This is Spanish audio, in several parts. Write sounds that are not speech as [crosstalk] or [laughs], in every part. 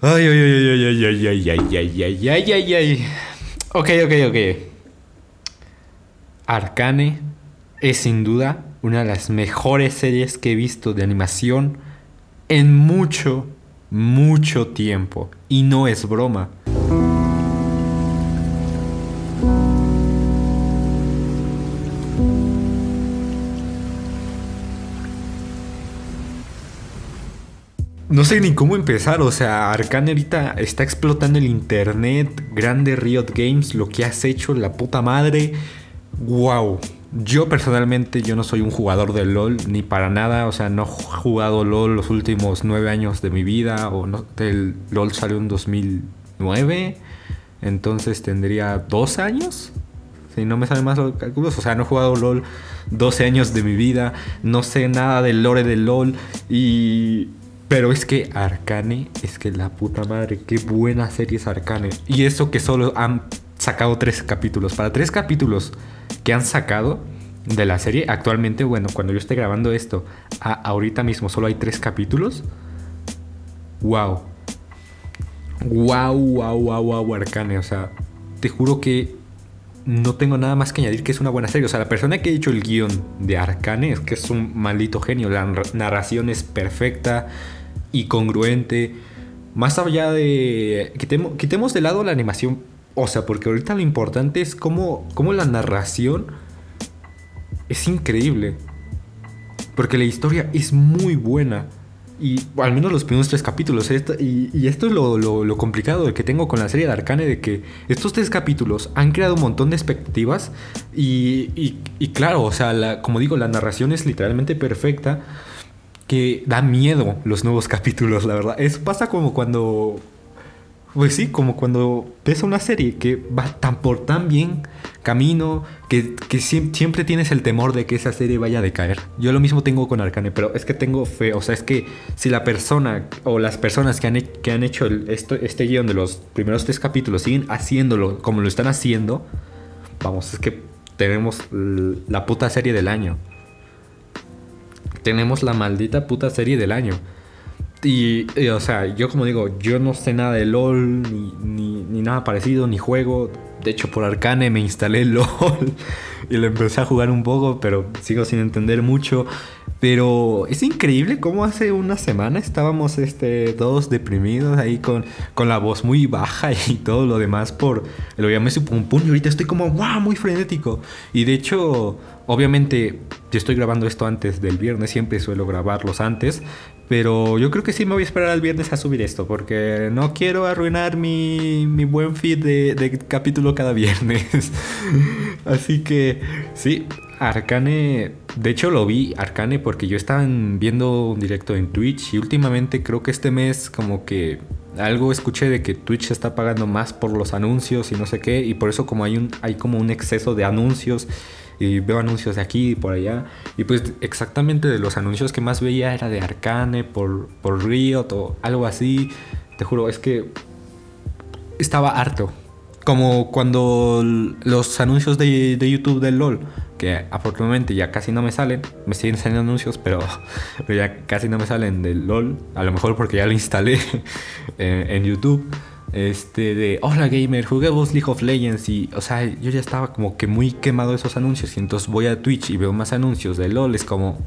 Ay, ay, ay, ay, ay, ay, ay, ay, ay, ay, ay, ay. Ok, ok, ok. Arcane es sin duda una de las mejores series que he visto de animación en mucho, mucho tiempo. Y no es broma. No sé ni cómo empezar, o sea, Arcane ahorita está explotando el internet, grande Riot Games, lo que has hecho, la puta madre. Wow. Yo personalmente yo no soy un jugador de LOL ni para nada, o sea, no he jugado LOL los últimos nueve años de mi vida, o no, el LOL salió en 2009, entonces tendría dos años, si no me salen más los cálculos, o sea, no he jugado LOL 12 años de mi vida, no sé nada del lore de LOL y pero es que Arcane, es que la puta madre, qué buena serie es Arcane. Y eso que solo han sacado tres capítulos. Para tres capítulos que han sacado de la serie, actualmente, bueno, cuando yo esté grabando esto, ahorita mismo solo hay tres capítulos. Wow. Wow, wow, wow, wow, Arcane. O sea, te juro que no tengo nada más que añadir que es una buena serie. O sea, la persona que ha hecho el guion de Arcane es que es un maldito genio. La narración es perfecta y congruente. Más allá de... Quitemos, quitemos de lado la animación. O sea, porque ahorita lo importante es cómo, cómo la narración es increíble. Porque la historia es muy buena. Y al menos los primeros tres capítulos. y, esto es lo, complicado que tengo con la serie de Arcane. De que estos tres capítulos han creado un montón de expectativas. Y, y, claro, o sea, como digo, la narración es literalmente perfecta que da miedo los nuevos [laughs] capítulos, la verdad. Eso pasa como cuando. Pues sí, como cuando ves una serie que va tan por tan bien camino que, siempre tienes el temor de que esa serie vaya a decaer. Yo lo mismo tengo con Arcane, pero es que tengo fe. O sea, es que si la persona o las personas que han, que han hecho esto, este guion de los primeros tres capítulos siguen haciéndolo como lo están haciendo, vamos, es que tenemos la puta serie del año tenemos la maldita puta serie del año. Y, o sea, yo como digo, yo no sé nada de LOL, ni, ni, nada parecido, ni juego. De hecho, por Arcane me instalé [laughs] LOL y lo empecé a jugar un poco, pero sigo sin entender mucho. Pero es increíble cómo hace una semana estábamos este, todos deprimidos ahí con, con la voz muy baja [laughs] y todo lo demás por lo llamé su pum y ahorita estoy como wow, muy frenético. Y de hecho, obviamente, yo estoy grabando esto antes del viernes, siempre suelo grabarlos antes, pero yo creo que sí me voy a esperar al viernes a subir esto, porque no quiero arruinar mi, mi buen feed de capítulo cada viernes. [laughs] Así que sí, Arcane, de hecho lo vi Arcane porque yo estaba viendo un directo en Twitch y últimamente creo que este mes como que algo escuché de que Twitch está pagando más por los anuncios y no sé qué y por eso como hay un hay como un exceso de anuncios y veo anuncios de aquí y por allá y pues exactamente de los anuncios que más veía era de Arcane por por Riot o algo así, te juro, es que estaba harto. Como cuando los anuncios de, de YouTube del LOL que afortunadamente ya casi no me salen, me siguen saliendo anuncios, pero, [laughs] ya casi no me salen del LOL, a lo mejor porque ya lo instalé [laughs] en, YouTube. Este de hola gamer, juguemos League of Legends y o sea, yo ya estaba como que muy quemado esos anuncios y entonces voy a Twitch y veo más anuncios de LOL, es como,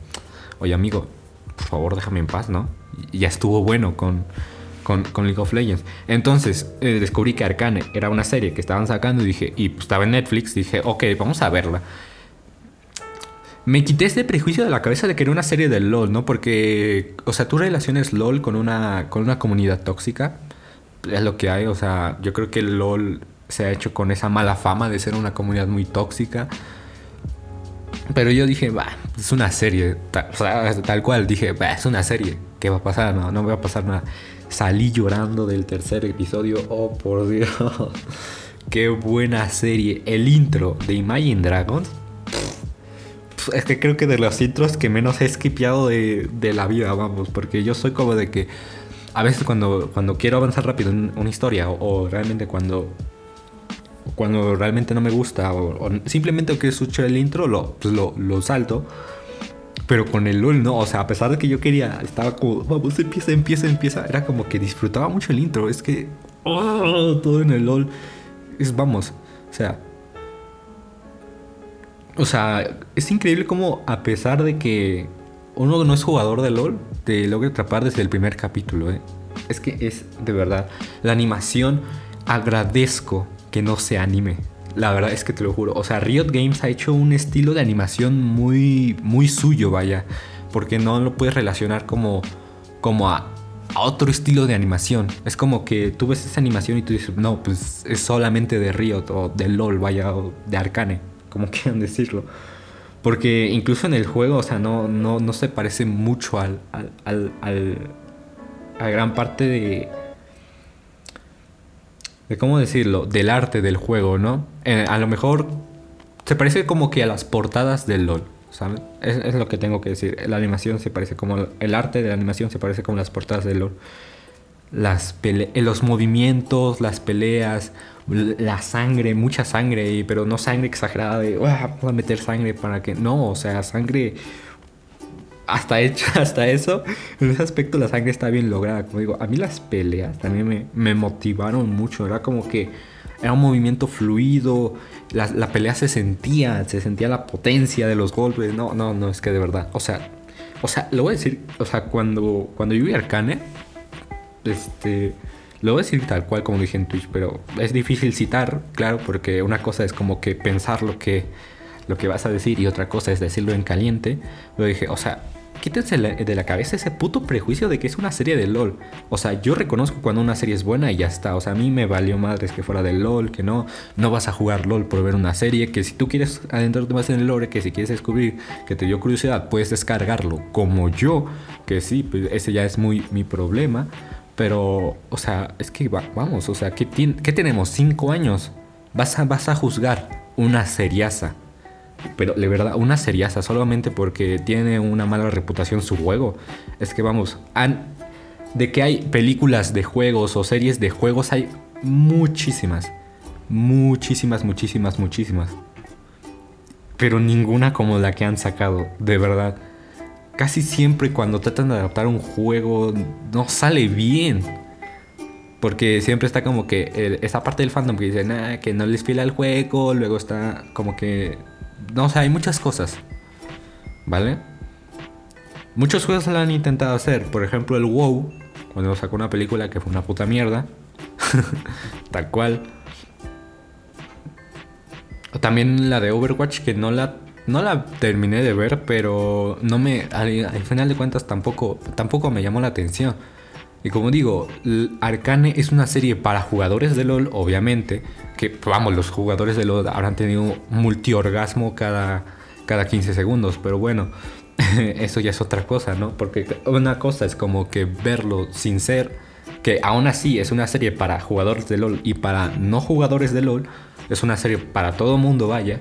oye amigo, por favor déjame en paz, ¿no? Y ya estuvo bueno con, con, League of Legends. Entonces eh, descubrí que Arcane era una serie que estaban sacando y dije, y pues, estaba en Netflix, dije, ok, vamos a verla me quité este prejuicio de la cabeza de que era una serie de LOL, ¿no? Porque, o sea, tú relaciones LOL con una, con una comunidad tóxica. Es lo que hay, o sea, yo creo que LOL se ha hecho con esa mala fama de ser una comunidad muy tóxica. Pero yo dije, va, es una serie. tal cual, dije, va, es una serie. ¿Qué va a pasar? No, no va a pasar nada. Salí llorando del tercer episodio. Oh, por Dios. Qué buena serie. El intro de Imagine Dragons es que creo que de los intros que menos he skipeado de, de, la vida, vamos, porque yo soy como de que a veces cuando, cuando quiero avanzar rápido en una historia o, realmente cuando cuando realmente no me gusta o, simplemente que escucho el intro lo, pues lo, lo salto Pero con el LOL no, o sea, a pesar de que yo quería, estaba como, vamos, empieza, empieza, empieza, era como que disfrutaba mucho el intro, es que oh, todo en el LOL. Es, vamos, o sea, o sea, es increíble como a pesar de que uno no es jugador de LOL, te logra atrapar desde el primer capítulo, ¿eh? Es que es de verdad, la animación, agradezco que no se anime. La verdad es que te lo juro. O sea, Riot Games ha hecho un estilo de animación muy, muy suyo, vaya. Porque no lo puedes relacionar como, como a, otro estilo de animación. Es como que tú ves esa animación y tú dices, no, pues es solamente de Riot o de LOL, vaya, o de Arcane, como [laughs] quieran decirlo. Porque incluso en el juego, o sea, no, no, no se parece mucho al, al, al a gran parte de, cómo decirlo, del arte del juego, ¿no? Eh, a lo mejor se parece como que a las portadas del LOL. Es, lo que tengo que decir. La animación se parece como, el arte de la animación se parece como las portadas del LOL. Las eh, los movimientos, las peleas, la sangre, mucha sangre, pero no sangre exagerada de, voy a meter sangre para que, no, o sea, sangre hasta hecho, [laughs] hasta eso, en ese aspecto la sangre está bien lograda. Como digo, a mí las peleas también me, me motivaron mucho. Era como que era un movimiento fluido, la, la, pelea se sentía, se sentía la potencia de los golpes. No, no, no, es que de verdad. O sea, o sea, lo voy a decir, o sea, cuando, cuando yo vi Arcane, este, lo voy a decir tal cual como dije en Twitch, pero es difícil citar, claro, porque una cosa es como que pensar lo que lo que vas a decir y otra cosa es decirlo en caliente. Pero dije, o sea, quítense de la cabeza ese puto prejuicio de que es una serie de LOL. O sea, yo reconozco cuando una serie es buena y ya está. O sea, a mí me valió madres que fuera de LOL, que no, no vas a jugar LOL por ver una serie, que si tú quieres adentrarte más en el lore, que si quieres descubrir que te dio curiosidad, puedes descargarlo. Como yo, que sí, pues ese ya es muy mi problema. Pero, o sea, es que vamos, o sea, ¿qué, ¿qué tenemos? ¿Cinco años? Vas a, vas a juzgar una seriaza pero de verdad, una seriaza solamente porque tiene una mala reputación su juego. Es que vamos, de que hay películas de juegos o series de juegos hay muchísimas. Muchísimas, muchísimas, muchísimas. Pero ninguna como la que han sacado, de verdad. Casi siempre cuando tratan de adaptar un juego no sale bien. Porque siempre está como que esa parte del fandom que dice nah, que no les fila el juego, luego está como que no, o sea, hay muchas cosas. ¿Vale? Muchos juegos lo han intentado hacer. Por ejemplo, el WoW, cuando sacó una película que fue una puta mierda. [laughs] Tal cual. También la de Overwatch, que no la, no la terminé de ver, pero no me. Al, al final de cuentas tampoco, tampoco me llamó la atención. Y como digo, Arcane es una serie para jugadores de LOL, obviamente. Que, vamos, los jugadores de LOL habrán tenido multiorgasmo cada, cada 15 segundos. Pero bueno, [laughs] eso ya es otra cosa, ¿no? Porque una cosa es como que verlo sin ser. Que aún así es una serie para jugadores de LOL y para no jugadores de LOL. Es una serie para todo mundo, vaya.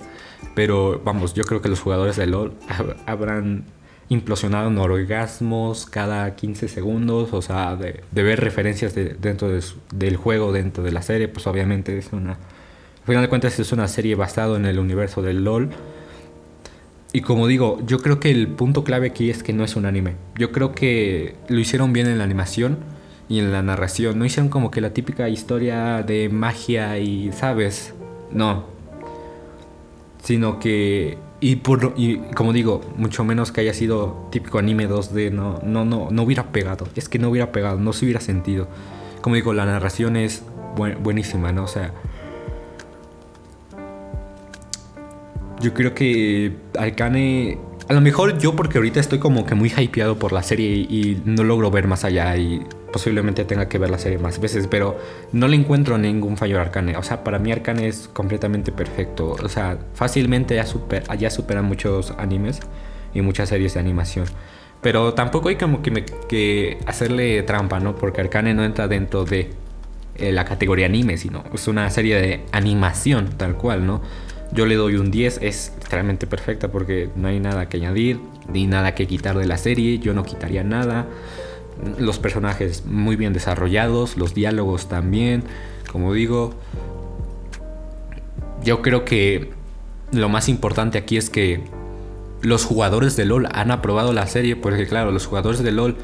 Pero vamos, yo creo que los jugadores de LOL [laughs] habrán implosionaron orgasmos cada 15 segundos, o sea, de, ver referencias dentro del juego, dentro de la serie, pues obviamente es una... Al final de cuentas es una serie basada en el universo del LOL. Y como digo, yo creo que el punto clave aquí es que no es un anime. Yo creo que lo hicieron bien en la animación y en la narración. No hicieron como que la típica historia de magia y, ¿sabes? No. Sino que y, por, y como digo, mucho menos que haya sido típico anime 2D, no, no, no, no hubiera pegado. Es que no hubiera pegado, no se hubiera sentido. Como digo, la narración es buenísima, ¿no? O sea, yo creo que Alcane a lo mejor yo porque ahorita estoy como que muy hypeado por la serie y no logro ver más allá y posiblemente tenga que ver la serie más veces, pero no le encuentro ningún fallo a Arcane. O sea, para mí Arcane es completamente perfecto. O sea, fácilmente ya, super, ya superan muchos animes y muchas series de animación. Pero tampoco hay como que, que hacerle trampa, ¿no? Porque Arcane no entra dentro de eh, la categoría anime, sino es una serie de animación tal cual, ¿no? Yo le doy un 10, es realmente perfecta porque no hay nada que añadir, ni nada que quitar de la serie, yo no quitaría nada. Los personajes muy bien desarrollados, los diálogos también, como digo. Yo creo que lo más importante aquí es que los jugadores de LOL han aprobado la serie, porque claro, los jugadores de LOL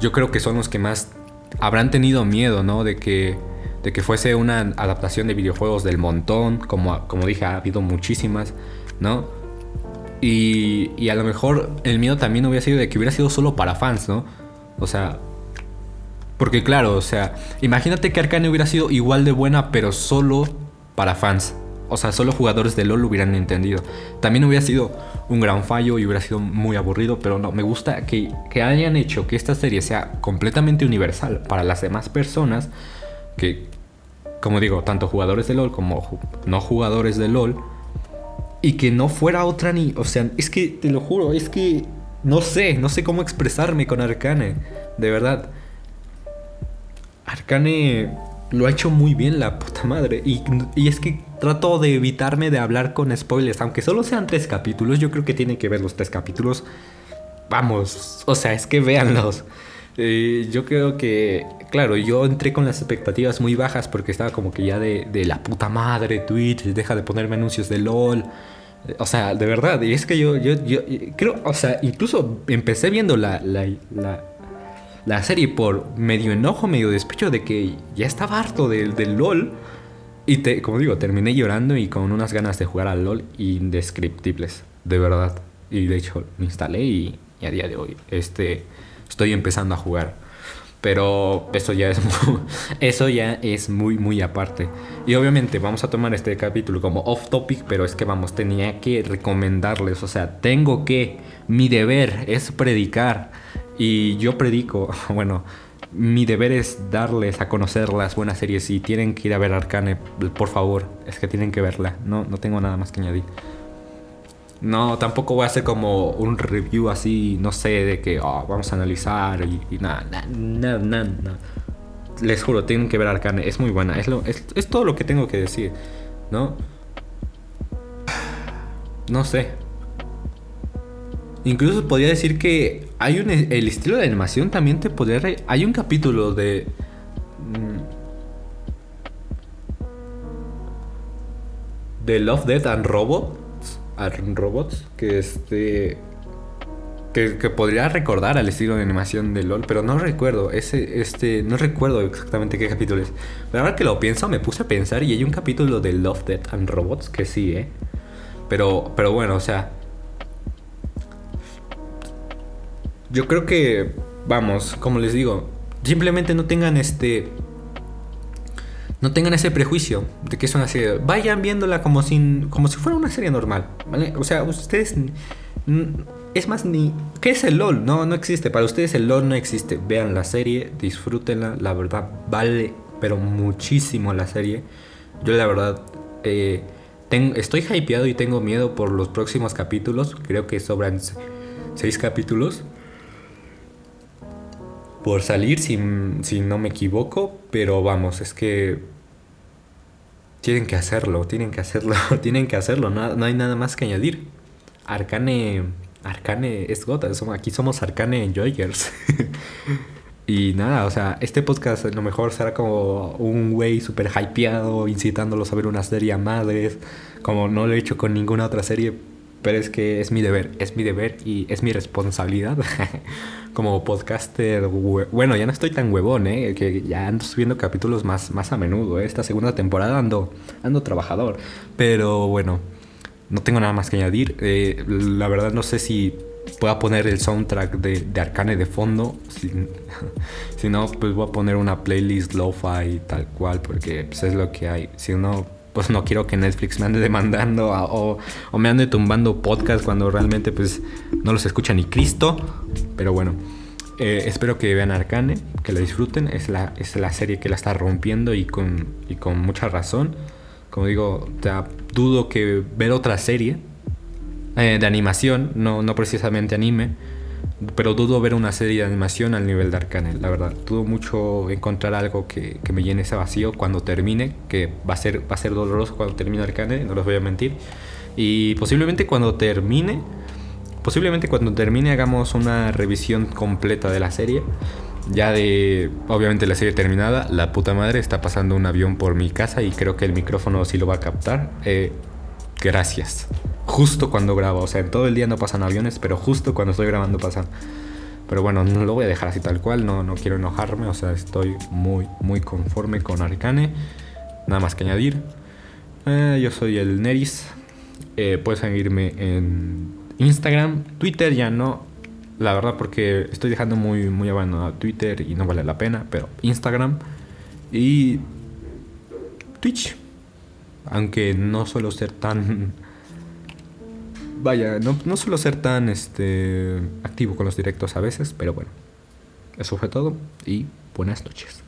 yo creo que son los que más habrán tenido miedo, ¿no? De que, de que fuese una adaptación de videojuegos del montón, como, como dije, ha habido muchísimas, ¿no? Y, y a lo mejor el miedo también hubiera sido de que hubiera sido solo para fans, ¿no? O sea, porque claro, o sea, imagínate que Arcane hubiera sido igual de buena, pero solo para fans. O sea, solo jugadores de LOL lo hubieran entendido. También hubiera sido un gran fallo y hubiera sido muy aburrido, pero no, me gusta que, que hayan hecho que esta serie sea completamente universal para las demás personas, que, como digo, tanto jugadores de LOL como no jugadores de LOL, y que no fuera otra ni... O sea, es que, te lo juro, es que no sé, no sé cómo expresarme con Arcane, de verdad. Arcane lo ha hecho muy bien la puta madre. Y, es que trato de evitarme de hablar con spoilers. Aunque solo sean tres capítulos, yo creo que tienen que ver los tres capítulos. Vamos, o sea, es que véanlos. Eh, yo creo que, claro, yo entré con las expectativas muy bajas porque estaba como que ya de, la puta madre Twitch, deja de ponerme anuncios de LOL. O sea, de verdad, y es que yo, yo, yo creo, o sea, incluso empecé viendo la, la la serie por medio enojo, medio despecho de que ya estaba harto del, LOL. Y te, como digo, terminé llorando y con unas ganas de jugar al LOL indescriptibles, de verdad. Y de hecho me instalé y, a día de hoy este, estoy empezando a jugar. Pero eso ya es [laughs] muy, eso ya es muy muy aparte. Y obviamente vamos a tomar este capítulo como off topic, pero es que vamos, tenía que recomendarles, o sea, tengo que mi deber es predicar y yo predico, [laughs] bueno, mi deber es darles a conocer las buenas series. Si tienen que ir a ver Arcane, por favor, es que tienen que verla. No, no tengo nada más que añadir. No, tampoco voy a hacer como un review así, no sé, de que oh, vamos a analizar y, nada, nada, nada, nada. Les juro, tienen que ver Arcane, es muy buena, es, lo, es, todo lo que tengo que decir, ¿no? No sé, Incluso podría decir que hay un el estilo de animación también te podría hay un capítulo de mm, de Love Death and Robots, and Robots que este que, podría recordar al estilo de animación de LOL, pero no recuerdo, ese, este, no recuerdo exactamente qué capítulo es. Pero ahora que lo pienso, me puse a pensar y hay un capítulo de Love, Death and Robots que sí, ¿eh? Pero, pero bueno, o sea, yo creo que, vamos, como les digo, simplemente no tengan este... No tengan ese prejuicio de que es una serie. Vayan viéndola como si, como si fuera una serie normal. ¿vale? O sea, ustedes... Es más, ni... ¿Qué es el LOL? No, no existe. Para ustedes el LOL no existe. Vean la serie, disfrútenla. La verdad, vale, pero muchísimo la serie. Yo la verdad... Eh, estoy hypeado y tengo miedo por los próximos capítulos. Creo que sobran seis capítulos por salir, si, no me equivoco, pero vamos, es que tienen que hacerlo, tienen que hacerlo, [laughs] tienen que hacerlo, no, no hay nada más que añadir. Arcane, Arcane es gota, aquí somos Arcane Enjoyers. [laughs] y nada, o sea, este podcast a lo mejor será como un güey súper hypeado, incitándolos a ver una serie a madres, como no lo he hecho con ninguna otra serie, pero es que es mi deber, es mi deber y es mi responsabilidad [laughs] como podcaster. Bueno, ya no estoy tan huevón, ¿eh? Que ya ando subiendo capítulos más, más a menudo. ¿eh? Esta segunda temporada ando, ando trabajador. Pero bueno, no tengo nada más que añadir. Eh, la verdad no sé si pueda poner el soundtrack de, de Arcane de fondo. Si, [laughs] si, no, pues voy a poner una playlist lo-fi tal cual, porque pues, es lo que hay. Si no pues no quiero que Netflix me ande demandando o, me ande tumbando podcast cuando realmente pues no los escucha ni Cristo. Pero bueno, eh, espero que vean Arcane, que la disfruten. Es la, es la serie que la está rompiendo y con, y con mucha razón. Como digo, dudo que ver otra serie eh, de animación, no, no precisamente anime pero dudo ver una serie de animación al nivel de Arcane, la verdad. Dudo mucho encontrar algo que, me llene ese vacío cuando termine, que va a ser, va a ser doloroso cuando termine Arcane, no les voy a mentir. Y posiblemente cuando termine, posiblemente cuando termine hagamos una revisión completa de la serie. Ya de, obviamente la serie terminada, la puta madre está pasando un avión por mi casa y creo que el micrófono sí lo va a captar. Eh, gracias. Justo cuando grabo. O sea, en todo el día no pasan aviones, pero justo cuando estoy grabando pasan. Pero bueno, no lo voy a dejar así tal cual, no, no quiero enojarme, o sea, estoy muy, muy conforme con Arcane. Nada más que añadir. Eh, yo soy el Neris. Eh, puedes seguirme en Instagram, Twitter ya no. La verdad porque estoy dejando muy, muy abandonado Twitter y no vale la pena, pero Instagram y Twitch. Aunque no suelo ser tan... Vaya, no, no suelo ser tan este, activo con los directos a veces, pero bueno. Eso fue todo y buenas noches.